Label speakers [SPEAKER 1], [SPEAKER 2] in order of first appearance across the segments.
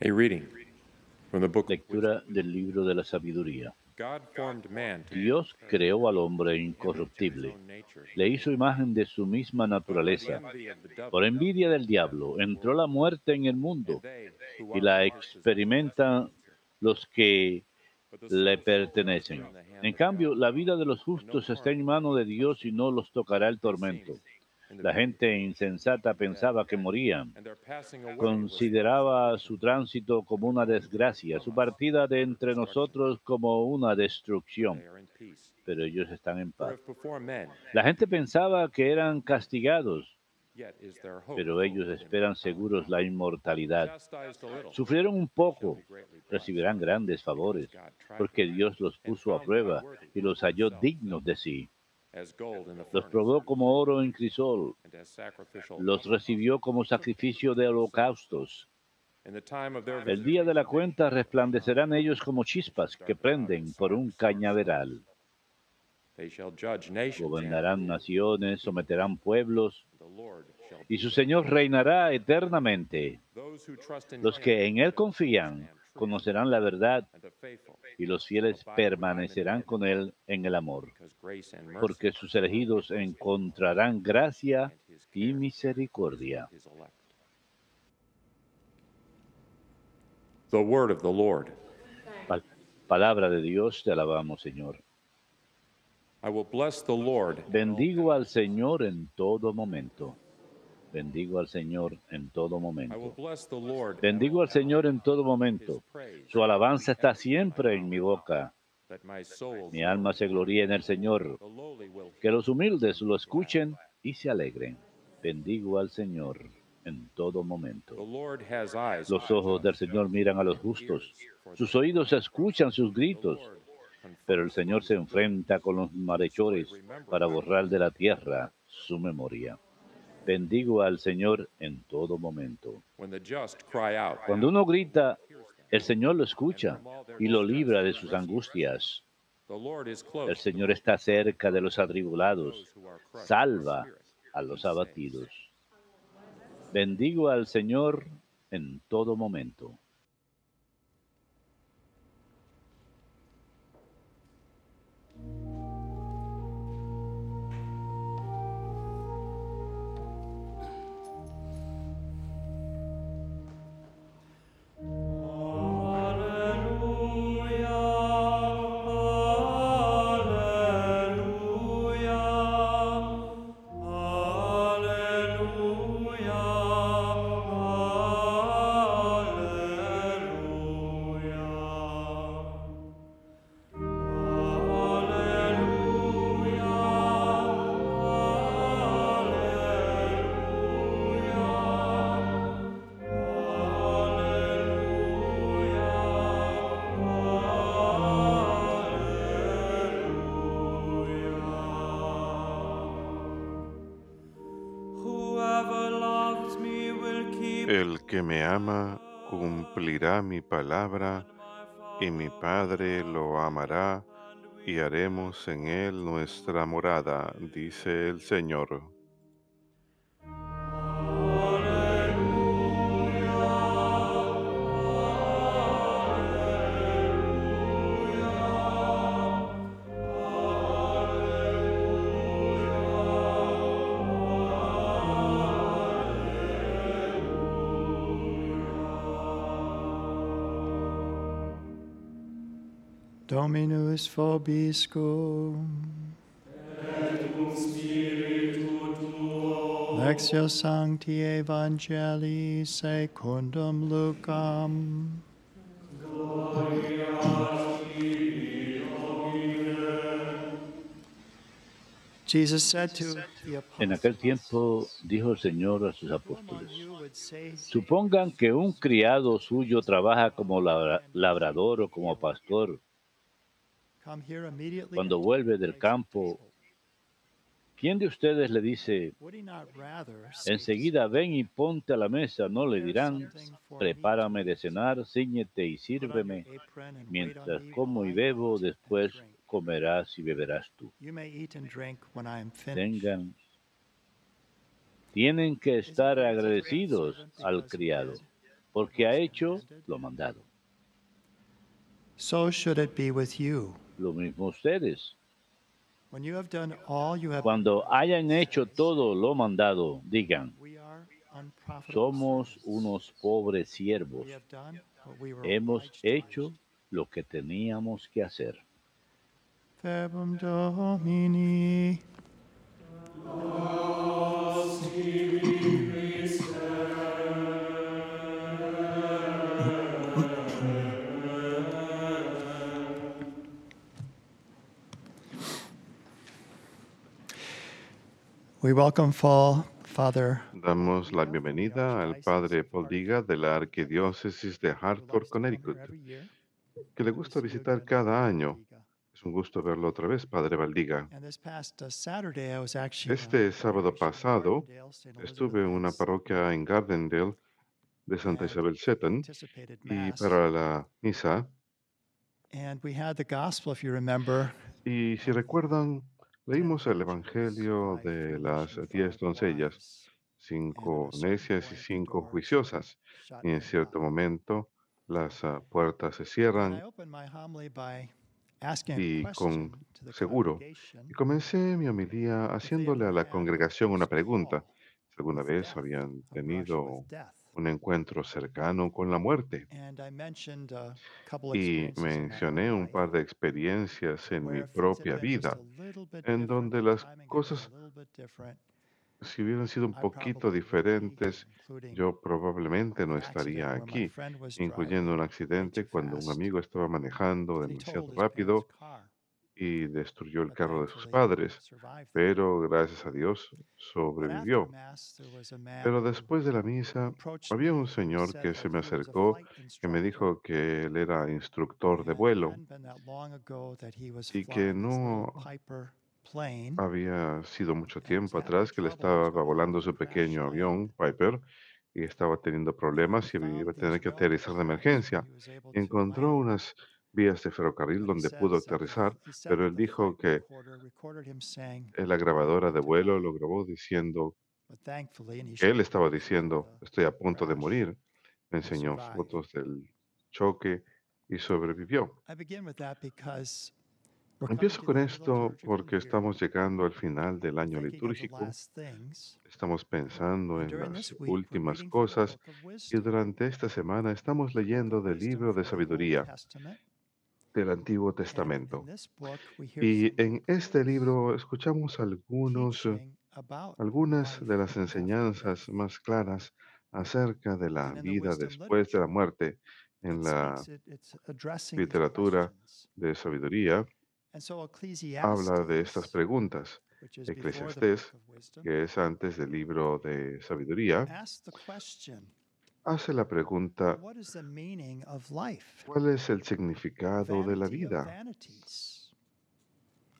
[SPEAKER 1] A reading from the book of
[SPEAKER 2] Lectura del libro de la sabiduría. Dios creó al hombre incorruptible, le hizo imagen de su misma naturaleza. Por envidia del diablo entró la muerte en el mundo y la experimentan los que le pertenecen. En cambio, la vida de los justos está en mano de Dios y no los tocará el tormento. La gente insensata pensaba que morían. Consideraba su tránsito como una desgracia, su partida de entre nosotros como una destrucción. Pero ellos están en paz. La gente pensaba que eran castigados, pero ellos esperan seguros la inmortalidad. Sufrieron un poco, recibirán grandes favores, porque Dios los puso a prueba y los halló dignos de sí. Los probó como oro en crisol, los recibió como sacrificio de holocaustos. El día de la cuenta resplandecerán ellos como chispas que prenden por un cañaveral. Gobernarán naciones, someterán pueblos, y su Señor reinará eternamente. Los que en Él confían conocerán la verdad y los fieles permanecerán con Él en el amor, porque sus elegidos encontrarán gracia y misericordia.
[SPEAKER 1] The word of the Lord.
[SPEAKER 2] Pal- palabra de Dios, te alabamos, Señor.
[SPEAKER 1] I will bless the Lord.
[SPEAKER 2] Bendigo al Señor en todo momento. Bendigo al Señor en todo momento. Bendigo al Señor en todo momento. Su alabanza está siempre en mi boca. Mi alma se gloría en el Señor. Que los humildes lo escuchen y se alegren. Bendigo al Señor en todo momento. Los ojos del Señor miran a los justos. Sus oídos escuchan sus gritos. Pero el Señor se enfrenta con los malhechores para borrar de la tierra su memoria. Bendigo al Señor en todo momento. Cuando uno grita, el Señor lo escucha y lo libra de sus angustias. El. Señor está cerca de los atribulados, salva a los abatidos. Bendigo al Señor en todo momento.
[SPEAKER 3] Cumplirá mi palabra, y mi Padre lo amará, y haremos en él nuestra morada, dice el Señor.
[SPEAKER 4] Dominus vobiscum. Lectio Sancti Evangelii secundum Lucam. Jesus said to the
[SPEAKER 2] En aquel tiempo dijo el Señor a sus
[SPEAKER 4] "Whom
[SPEAKER 2] apóstoles, supongan que un criado suyo trabaja como labra- labrador o como pastor. Cuando
[SPEAKER 4] and
[SPEAKER 2] vuelve del campo,
[SPEAKER 4] table."
[SPEAKER 2] ¿quién de ustedes le dice, enseguida ven y ponte a la mesa? No le dirán, prepárame de cenar, ciñete y sírveme. Mientras como y bebo, después comerás y beberás tú. Tengan, tienen que estar agradecidos al criado, porque ha hecho lo mandado.
[SPEAKER 4] So should it be with you.
[SPEAKER 2] Lo mismo ustedes. Cuando hayan hecho todo lo mandado, digan, somos unos pobres siervos. Hemos hecho lo que teníamos que hacer.
[SPEAKER 4] Domini. We welcome Fall Father
[SPEAKER 3] Damos la bienvenida al Padre Paul Diga de la Arquidiócesis de Hartford, Connecticut, que le gusta visitar cada año. Es un gusto verlo otra vez, Padre Valdiga.
[SPEAKER 4] Uh,
[SPEAKER 3] Este sábado
[SPEAKER 4] parish in
[SPEAKER 3] pasado estuve en una parroquia en Gardendale de Santa Isabel Seton y para la misa.
[SPEAKER 4] And we had the gospel, if you remember,
[SPEAKER 3] Y si recuerdan, leímos el Evangelio de las diez doncellas, cinco necias y cinco juiciosas. Y en cierto momento las ah, puertas se cierran y con seguro. Y comencé mi homilía haciéndole a la congregación una pregunta. Si alguna vez habían tenido. Un encuentro cercano con la muerte. Y mencioné un par de experiencias en mi propia vida, en donde las cosas, si hubieran sido un poquito diferentes, yo probablemente no estaría aquí, incluyendo un accidente cuando un amigo estaba manejando demasiado rápido y destruyó el carro de sus padres, pero gracias a Dios sobrevivió. Pero después de la misa, había un señor que se me acercó que me dijo que él era instructor de vuelo y que no había sido mucho tiempo atrás que le estaba volando su pequeño avión Piper y estaba teniendo problemas y iba a tener que aterrizar de emergencia. Y encontró unas vías de ferrocarril
[SPEAKER 4] But he
[SPEAKER 3] donde pudo aterrizar, pero él dijo que la
[SPEAKER 4] "I'm
[SPEAKER 3] grabadora de vuelo
[SPEAKER 4] die."
[SPEAKER 3] lo grabó diciendo que él estaba diciendo, estoy a punto de morir. Me enseñó fotos del choque y sobrevivió.
[SPEAKER 4] I begin with that because we're coming
[SPEAKER 3] Empiezo con esto porque estamos llegando al final del año litúrgico, estamos pensando
[SPEAKER 4] and
[SPEAKER 3] en las últimas cosas y durante esta semana estamos leyendo del libro de sabiduría. Del Antiguo Testamento.
[SPEAKER 4] in this book, we hear
[SPEAKER 3] Y en este libro escuchamos algunos, eh, algunas de las enseñanzas más claras acerca de la vida después de la muerte en la literatura de sabiduría. Habla de estas preguntas. Eclesiastés, que es antes del libro de sabiduría, hace la pregunta? ¿cuál es el significado de la vida?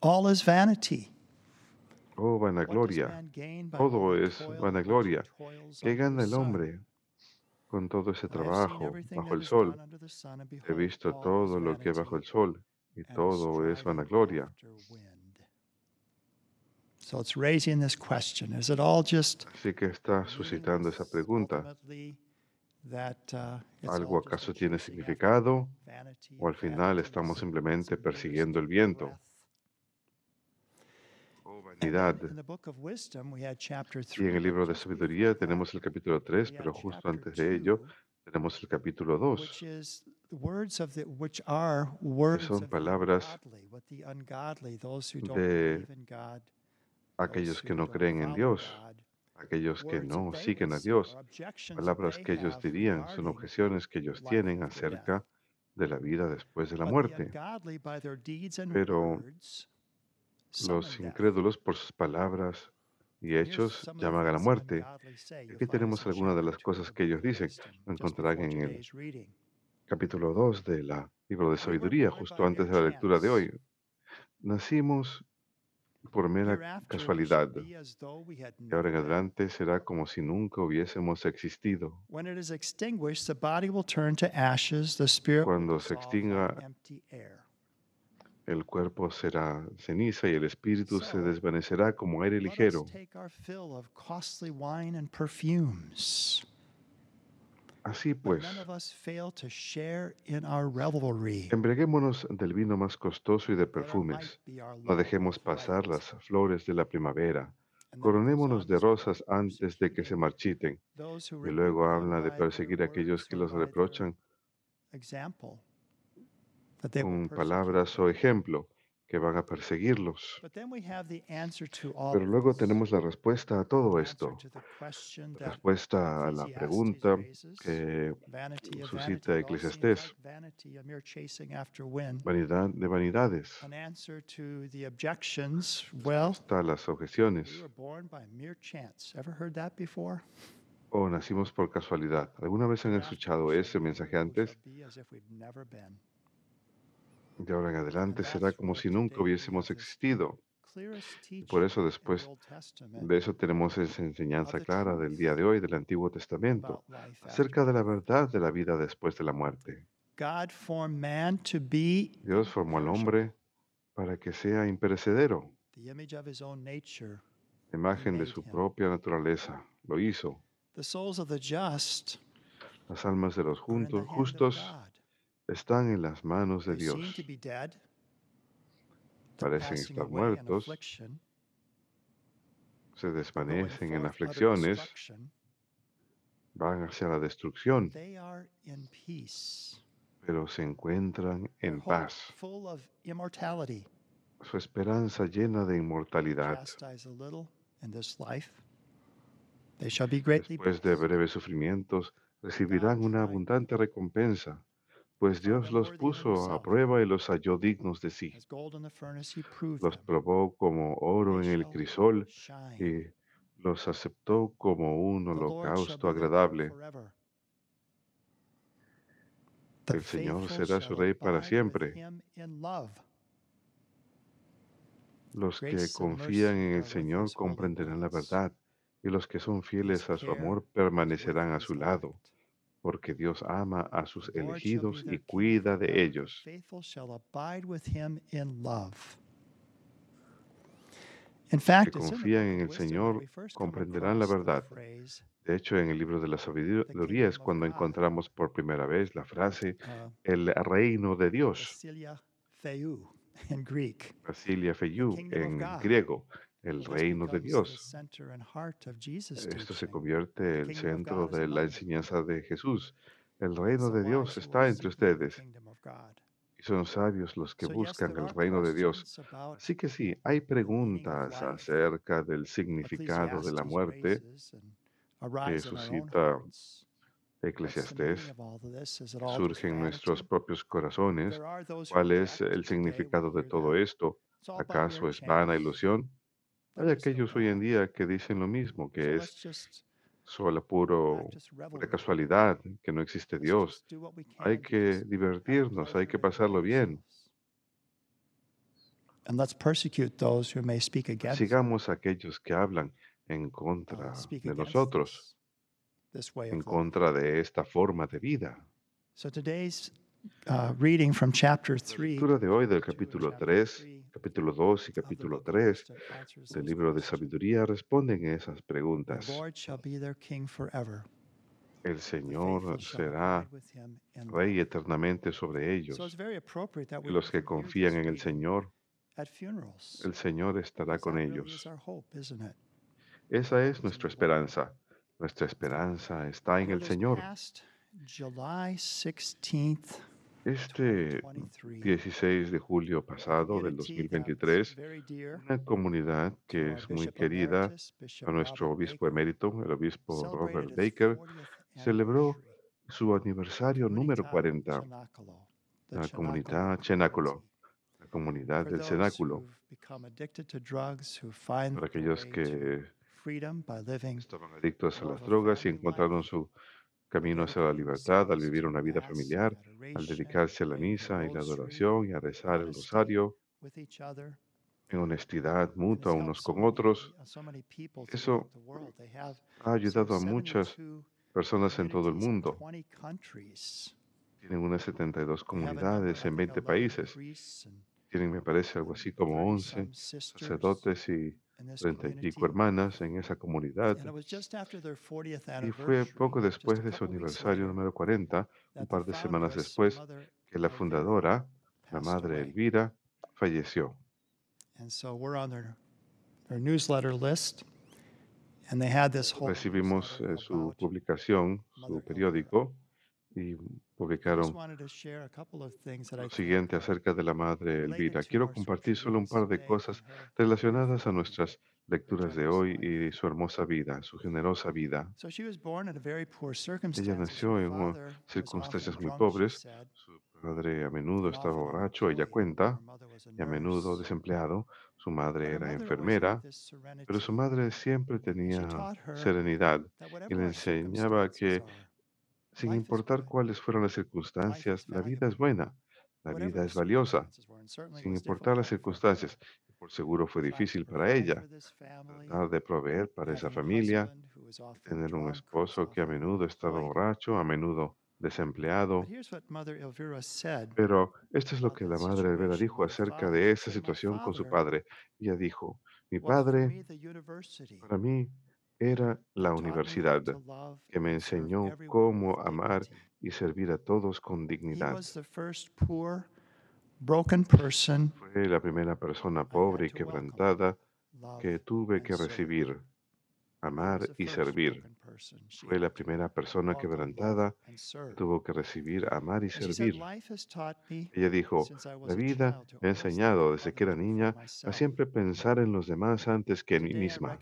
[SPEAKER 4] All is vanity.
[SPEAKER 3] Oh, vanagloria. Todo es vanagloria. ¿Qué gana el hombre con todo ese trabajo bajo el sol? He visto todo lo que hay bajo el sol y todo es vanagloria. Así que está suscitando esa pregunta. ¿Algo
[SPEAKER 4] all just a
[SPEAKER 3] acaso tiene significado? ¿O al final estamos simplemente persiguiendo el viento? Oh, vanidad. Y en el libro de sabiduría tenemos el capítulo 3,
[SPEAKER 4] we had
[SPEAKER 3] pero justo antes de ello tenemos el capítulo 2,
[SPEAKER 4] which is the words of the which are
[SPEAKER 3] que son palabras de aquellos que no creen en Dios, aquellos que no siguen a Dios, palabras que ellos dirían, son objeciones que ellos tienen acerca de la vida después de la muerte. Pero los incrédulos por sus palabras y hechos llaman a la muerte. Aquí tenemos algunas de las cosas que ellos dicen. Lo encontrarán en el capítulo 2 del libro de sabiduría, justo antes de la lectura de hoy. Nacimos por mera casualidad y ahora en adelante será como si nunca hubiésemos existido. Cuando se extinga. El cuerpo será ceniza y el espíritu se desvanecerá como aire ligero.
[SPEAKER 4] Our revelry.
[SPEAKER 3] embriaguémonos del vino más costoso y de perfumes. No dejemos pasar las flores de la primavera. Coronémonos
[SPEAKER 4] on
[SPEAKER 3] de rosas antes de que se marchiten. Y luego habla de perseguir a aquellos que los reprochan con palabras o ejemplo que van a perseguirlos.
[SPEAKER 4] But then we have the answer to all
[SPEAKER 3] Pero luego tenemos la respuesta a todo esto. La respuesta a la pregunta que suscita Eclesiastés. vanidad de vanidades. Hasta las objeciones. O nacimos por casualidad. ¿Alguna vez han escuchado ese mensaje antes? De ahora en adelante será como si nunca hubiésemos existido. por eso después de eso tenemos esa enseñanza clara del día de hoy del Antiguo Testamento acerca de la verdad de la vida después de la muerte. Dios formó al hombre para que sea imperecedero,
[SPEAKER 4] nature.
[SPEAKER 3] imagen de su propia naturaleza. Lo hizo.
[SPEAKER 4] The souls of the just
[SPEAKER 3] Las almas de los juntos, justos. Están en las manos de Dios. Parecen estar muertos, se desvanecen en aflicciones, van hacia la destrucción,
[SPEAKER 4] They are in peace.
[SPEAKER 3] pero se encuentran en paz. Su esperanza llena de inmortalidad. Después de breves sufrimientos, recibirán una abundante recompensa, pues Dios los puso a prueba y los halló dignos de sí. Los probó como oro en el crisol y los aceptó como un holocausto agradable. El Señor será su rey para siempre. Los que confían en el Señor comprenderán la verdad, y los que son fieles a su amor permanecerán a su lado. Porque Dios ama a sus elegidos y cuida de ellos. que confían en el Señor comprenderán la verdad. De hecho, en el libro de la sabiduría es cuando encontramos por primera vez la frase
[SPEAKER 4] uh,
[SPEAKER 3] el reino de Dios,
[SPEAKER 4] Basilia
[SPEAKER 3] Feyú en griego, el reino de Dios. Esto se convierte el
[SPEAKER 4] kingdom of
[SPEAKER 3] centro de la enseñanza de Jesús. El reino de Dios está entre ustedes y son sabios los que buscan el reino de Dios. Así que sí, hay preguntas acerca del significado de la muerte.
[SPEAKER 4] own
[SPEAKER 3] suscita Eclesiastés en nuestros propios corazones. ¿Cuál es el significado de todo esto? ¿Acaso es vana ilusión? Hay aquellos hoy en día que dicen lo mismo,
[SPEAKER 4] So
[SPEAKER 3] que es solo puro, pura casualidad, que no existe Dios. Hay que divertirnos, hay que pasarlo bien.
[SPEAKER 4] ourselves. And let's persecute those who may speak against
[SPEAKER 3] Sigamos a aquellos que hablan en
[SPEAKER 4] uh,
[SPEAKER 3] contra de nosotros,
[SPEAKER 4] this, this way
[SPEAKER 3] en contra de esta forma de vida.
[SPEAKER 4] So today's uh, reading from chapter
[SPEAKER 3] La
[SPEAKER 4] 3
[SPEAKER 3] lectura de hoy del capítulo
[SPEAKER 4] chapter
[SPEAKER 3] 3,
[SPEAKER 4] three
[SPEAKER 3] capítulo 2 y capítulo
[SPEAKER 4] book of
[SPEAKER 3] 3
[SPEAKER 4] wisdom answers
[SPEAKER 3] del libro de sabiduría responden esas
[SPEAKER 4] The
[SPEAKER 3] preguntas.
[SPEAKER 4] Lord shall be their king forever.
[SPEAKER 3] El Señor será rey eternamente sobre
[SPEAKER 4] So
[SPEAKER 3] ellos. los que confían en el Señor, el Señor estará con ellos. Esa es nuestra esperanza. Nuestra esperanza está en el Señor.
[SPEAKER 4] Past July 16th,
[SPEAKER 3] Este
[SPEAKER 4] 2023,
[SPEAKER 3] 16 de julio pasado del
[SPEAKER 4] tea that was
[SPEAKER 3] 2023,
[SPEAKER 4] very dear
[SPEAKER 3] una comunidad que es muy querida a nuestro obispo emérito, el obispo Robert Baker,
[SPEAKER 4] 40th
[SPEAKER 3] celebró su aniversario número
[SPEAKER 4] Comunità
[SPEAKER 3] 40,
[SPEAKER 4] Cenacolo, the
[SPEAKER 3] la comunidad
[SPEAKER 4] community.
[SPEAKER 3] la comunidad del cenáculo, para aquellos que estaban adictos a las drogas y encontraron su camino hacia la libertad al vivir una vida familiar, al dedicarse a la misa y la adoración y a rezar el rosario en honestidad mutua unos con otros. Eso ha ayudado a muchas
[SPEAKER 4] 72
[SPEAKER 3] personas en todo el mundo.
[SPEAKER 4] 20 countries.
[SPEAKER 3] Tienen unas 72
[SPEAKER 4] They have a number,
[SPEAKER 3] comunidades en
[SPEAKER 4] think,
[SPEAKER 3] 20
[SPEAKER 4] 11
[SPEAKER 3] países. Tienen, me parece, algo así como 11
[SPEAKER 4] 30-some sisters
[SPEAKER 3] sacerdotes y
[SPEAKER 4] in this
[SPEAKER 3] treinta y
[SPEAKER 4] community.
[SPEAKER 3] pico hermanas en esa comunidad.
[SPEAKER 4] And it was just after their 40th
[SPEAKER 3] Y fue poco después de su aniversario número 40, un par de semanas después, que la fundadora, la madre. Elvira, falleció.
[SPEAKER 4] And so we're on their, their newsletter list. And they had this whole
[SPEAKER 3] Recibimos eh, su publicación, su periódico, y publicaron lo siguiente acerca de la madre Elvira. Quiero compartir solo un par de cosas relacionadas a nuestras lecturas de hoy y su hermosa vida, su generosa vida. Ella nació en circunstancias muy pobres. Su padre a menudo estaba borracho, ella cuenta, y a menudo desempleado. Su madre era enfermera, pero su madre siempre tenía serenidad y le enseñaba que, sin importar cuáles fueran las circunstancias, la vida es buena, la vida es valiosa, sin importar las circunstancias. Por seguro fue difícil para ella tratar de proveer para esa familia, tener un esposo que a menudo estaba borracho, a menudo desempleado.
[SPEAKER 4] But here's what Mother Elvira said
[SPEAKER 3] Pero esto es lo que la madre
[SPEAKER 4] situation
[SPEAKER 3] dijo acerca de esa
[SPEAKER 4] said, "My
[SPEAKER 3] situación con su padre. Ella dijo, mi padre para mí era la universidad que me enseñó cómo amar y servir a todos con dignidad. Fue la primera persona pobre y quebrantada que tuve que recibir, amar y servir. Fue la primera persona quebrantada que tuvo que recibir, amar y servir. Ella dijo, la vida me ha enseñado desde que era niña a siempre pensar en los demás antes que en mí misma.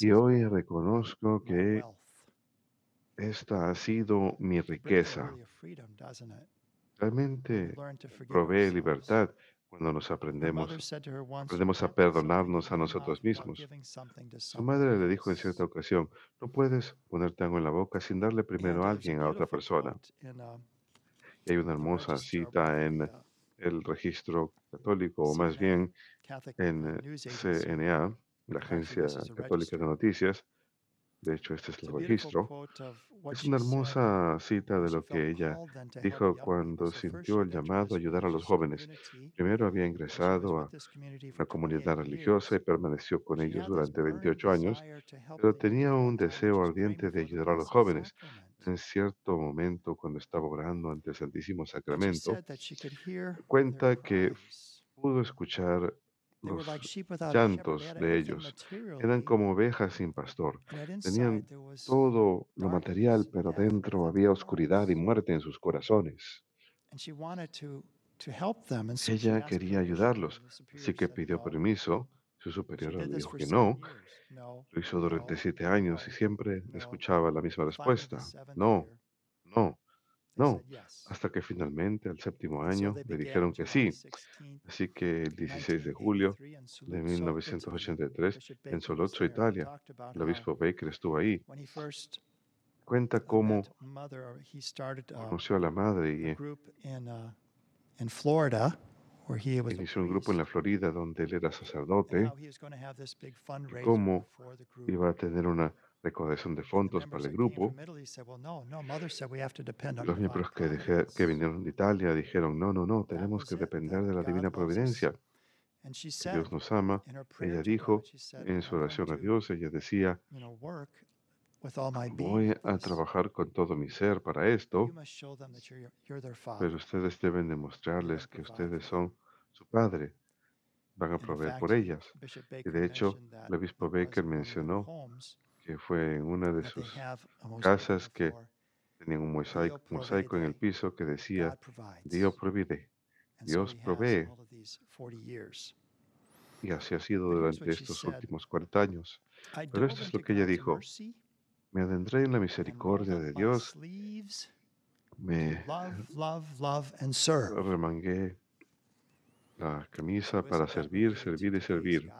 [SPEAKER 3] Y hoy reconozco que esta ha sido mi riqueza. Realmente provee libertad cuando nos aprendemos,
[SPEAKER 4] mother said to her once, "You
[SPEAKER 3] aprendemos a perdonarnos a nosotros mismos. Su madre le dijo en
[SPEAKER 4] else."
[SPEAKER 3] cierta ocasión, no puedes ponerte algo en la boca sin darle primero a alguien, a otra persona.
[SPEAKER 4] uh,
[SPEAKER 3] Y hay una hermosa cita en el registro católico, o más bien en eh. CNA, la Agencia Católica de. Noticias. De hecho, este es el registro. Es una hermosa cita de lo que ella dijo cuando sintió el llamado a ayudar a los jóvenes. Primero había ingresado a una comunidad
[SPEAKER 4] 28
[SPEAKER 3] religiosa y permaneció con ellos durante
[SPEAKER 4] burning
[SPEAKER 3] 28 años, pero tenía un deseo ardiente de ayudar a los jóvenes. En cierto momento, cuando estaba orando ante el Santísimo Sacramento, cuenta que pudo escuchar los llantos de ellos. Eran como ovejas sin pastor. Tenían todo lo material, pero dentro había oscuridad y muerte en sus corazones. Ella quería ayudarlos, así que pidió permiso. Su superior le dijo que no. Lo hizo durante siete años y siempre escuchaba la misma respuesta. No, no, no. Hasta que finalmente, al séptimo año, le dijeron que sí.
[SPEAKER 4] 16th,
[SPEAKER 3] Así que el 16 de julio
[SPEAKER 4] 1983 in
[SPEAKER 3] de
[SPEAKER 4] Saluzzo, Italy.
[SPEAKER 3] 1983,
[SPEAKER 4] Bishop
[SPEAKER 3] en Solozzo, Italia, el obispo Baker estuvo ahí. Cuenta cómo
[SPEAKER 4] uh,
[SPEAKER 3] conoció a la madre y
[SPEAKER 4] uh,
[SPEAKER 3] inició un grupo en la Florida donde él era sacerdote,
[SPEAKER 4] fundraiser
[SPEAKER 3] cómo iba a tener una recaudación de fondos para el grupo.
[SPEAKER 4] from Italy said, "Well, no, no. Mother said we have to depend on
[SPEAKER 3] Los miembros que, dije- que
[SPEAKER 4] providence."
[SPEAKER 3] vinieron de Italia dijeron, no, no, no, tenemos que depender de la divina providencia, que
[SPEAKER 4] said
[SPEAKER 3] Dios nos ama. Ella dijo en su
[SPEAKER 4] "I'm
[SPEAKER 3] oración a Dios, ella decía, voy a trabajar con todo mi ser para esto, pero ustedes deben demostrarles que ustedes
[SPEAKER 4] for them."
[SPEAKER 3] son su padre, van a proveer por ellas. Y de hecho, el obispo Baker mencionó que fue en una de sus casas que tenían un mosaico, mosaico en el piso que decía. Dios provee. Dios provee.
[SPEAKER 4] all of these 40 years.
[SPEAKER 3] Y así ha sido durante estos últimos 40 años. Pero esto es lo que ella dijo. Me adentré en la misericordia de Dios, me remangué la camisa para servir, servir y servir.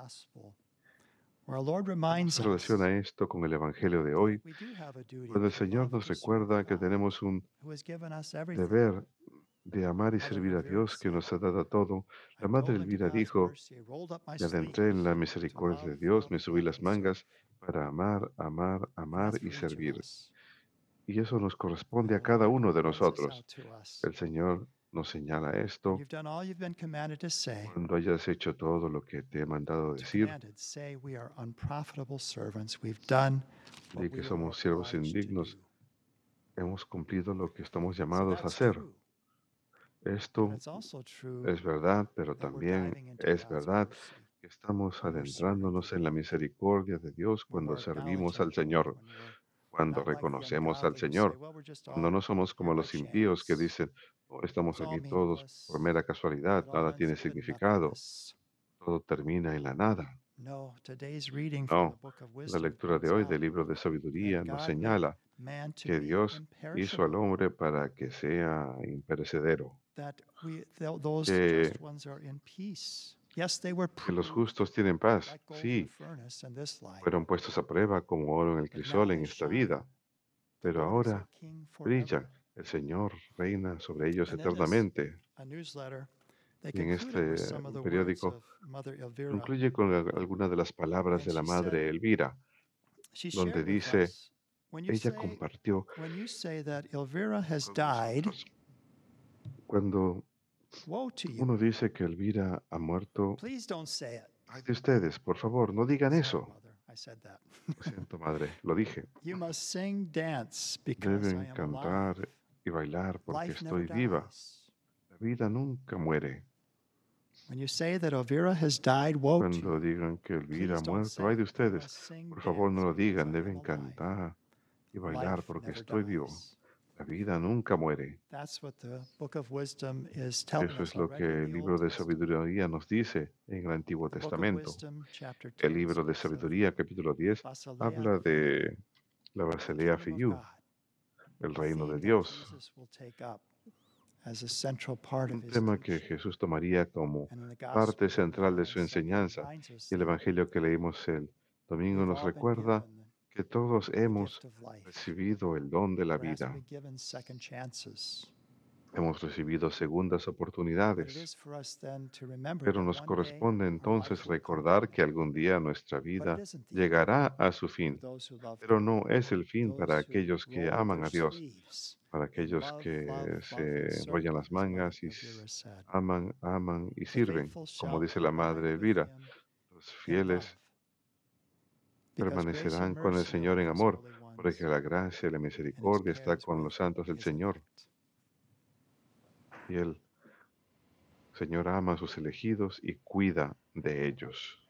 [SPEAKER 4] Gospel, where our Lord
[SPEAKER 3] ¿Cómo
[SPEAKER 4] reminds
[SPEAKER 3] se
[SPEAKER 4] us
[SPEAKER 3] relaciona esto con el Evangelio de hoy?
[SPEAKER 4] a
[SPEAKER 3] Cuando el Señor nos recuerda que tenemos un deber de amar y servir a Dios que nos ha dado todo, la Madre Elvira dijo, me adentré en la misericordia de Dios, me subí las mangas para amar, amar, amar y servir. Y eso nos corresponde a cada uno de nosotros. El Señor nos señala esto. Cuando hayas hecho todo lo que te he mandado decir, di que somos siervos indignos, hemos cumplido lo que estamos llamados a hacer. Esto es verdad, pero también es verdad que estamos adentrándonos en la misericordia de Dios cuando servimos al Señor, cuando reconocemos al Señor, cuando no somos como los impíos que dicen, "Oh, estamos aquí todos por
[SPEAKER 4] meaningless.
[SPEAKER 3] mera casualidad, nada tiene significado, todo termina en la nada.
[SPEAKER 4] No,
[SPEAKER 3] la lectura de hoy del libro de sabiduría nos señala que Dios hizo al hombre para que sea imperecedero, que- que los justos tienen paz, sí, fueron puestos a prueba como oro en el crisol en esta vida, pero ahora brillan. El Señor reina sobre ellos eternamente. Y en este periódico. Concluye con al- algunas de las palabras de la madre Elvira, donde dice,
[SPEAKER 4] us, when you
[SPEAKER 3] ella
[SPEAKER 4] say,
[SPEAKER 3] compartió. Cuando uno dice que Elvira ha muerto,
[SPEAKER 4] Please don't say it.
[SPEAKER 3] ay de ustedes, por favor, no digan eso. Lo siento, madre, lo dije.
[SPEAKER 4] You must sing, dance, because I
[SPEAKER 3] Deben cantar. Y bailar porque estoy viva. La vida nunca muere.
[SPEAKER 4] When you say that Elvira has died, woe to
[SPEAKER 3] Cuando digan que Elvira ha muerto,
[SPEAKER 4] say
[SPEAKER 3] ay de ustedes, por favor no lo digan, deben cantar y bailar porque estoy vivo. La vida nunca muere. Eso es lo que el libro de sabiduría nos dice en el Antiguo Testamento. El
[SPEAKER 4] 10,
[SPEAKER 3] libro de sabiduría, capítulo 10,
[SPEAKER 4] Basilea,
[SPEAKER 3] habla de la Basilea Fiyú, el reino de Dios, un tema que. Jesús tomaría como parte central de su enseñanza. Y el Evangelio que leímos el domingo nos recuerda que todos hemos recibido el don de la vida, hemos recibido segundas oportunidades, pero nos corresponde entonces recordar que algún día nuestra vida llegará a su fin, pero no es el fin para aquellos que aman a Dios, para aquellos que se enrollan las mangas y aman, aman y sirven, como dice la madre Elvira. Los fieles permanecerán con el Señor en amor, porque la gracia y la misericordia está con los santos del Señor.
[SPEAKER 4] Elect.
[SPEAKER 3] Y el Señor ama a sus elegidos y cuida de ellos.